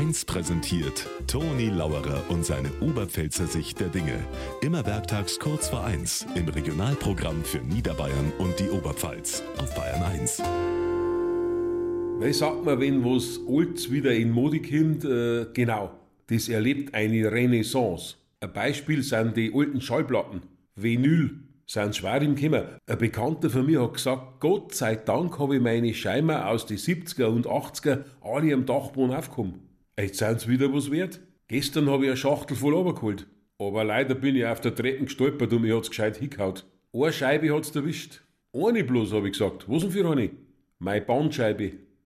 1 präsentiert Toni Lauerer und seine Oberpfälzer Sicht der Dinge. Immer werktags kurz vor 1 im Regionalprogramm für Niederbayern und die Oberpfalz auf Bayern 1. Weil sagt man, wenn was Altes wieder in Mode kommt, äh, genau, das erlebt eine Renaissance. Ein Beispiel sind die alten Schallplatten. Vinyl sind schwer im Kommen. Ein Bekannter von mir hat gesagt, Gott sei Dank habe ich meine Scheimer aus den 70er und 80er alle am Dachboden aufgekommen. Jetzt sind sie wieder was wert. Gestern habe ich eine Schachtel voll runtergeholt. Aber leider bin ich auf der Treppe gestolpert und mir hat's gescheit hingehaut. Eine Scheibe hat's erwischt. Eine bloß, habe ich gesagt. Was denn für eine? Meine Bandscheibe.